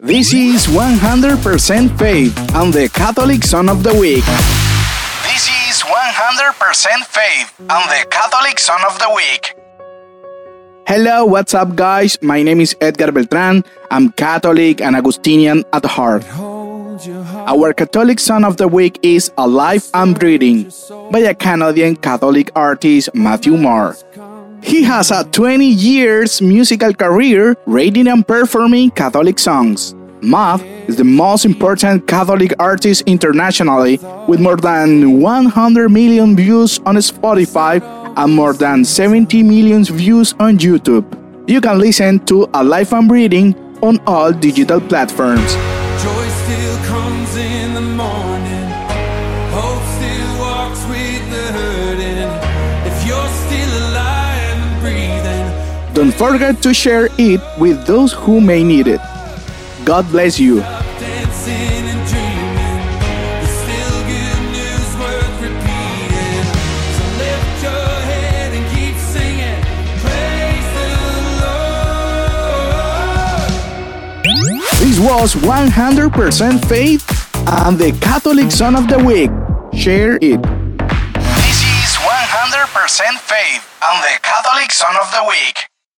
This is 100% Faith on the Catholic Son of the Week. This is 100% Faith on the Catholic Son of the Week. Hello, what's up, guys? My name is Edgar Beltran. I'm Catholic and Augustinian at heart. Our Catholic Son of the Week is Alive and Breathing by a Canadian Catholic artist, Matthew Maher. He has a 20 years musical career writing and performing Catholic songs. Matt is the most important Catholic artist internationally with more than 100 million views on Spotify and more than 70 million views on YouTube. You can listen to A Alive and Breathing on all digital platforms. Don't forget to share it with those who may need it. God bless you. This was 100% Faith and the Catholic Son of the Week. Share it. This is 100% Faith and the Catholic Son of the Week.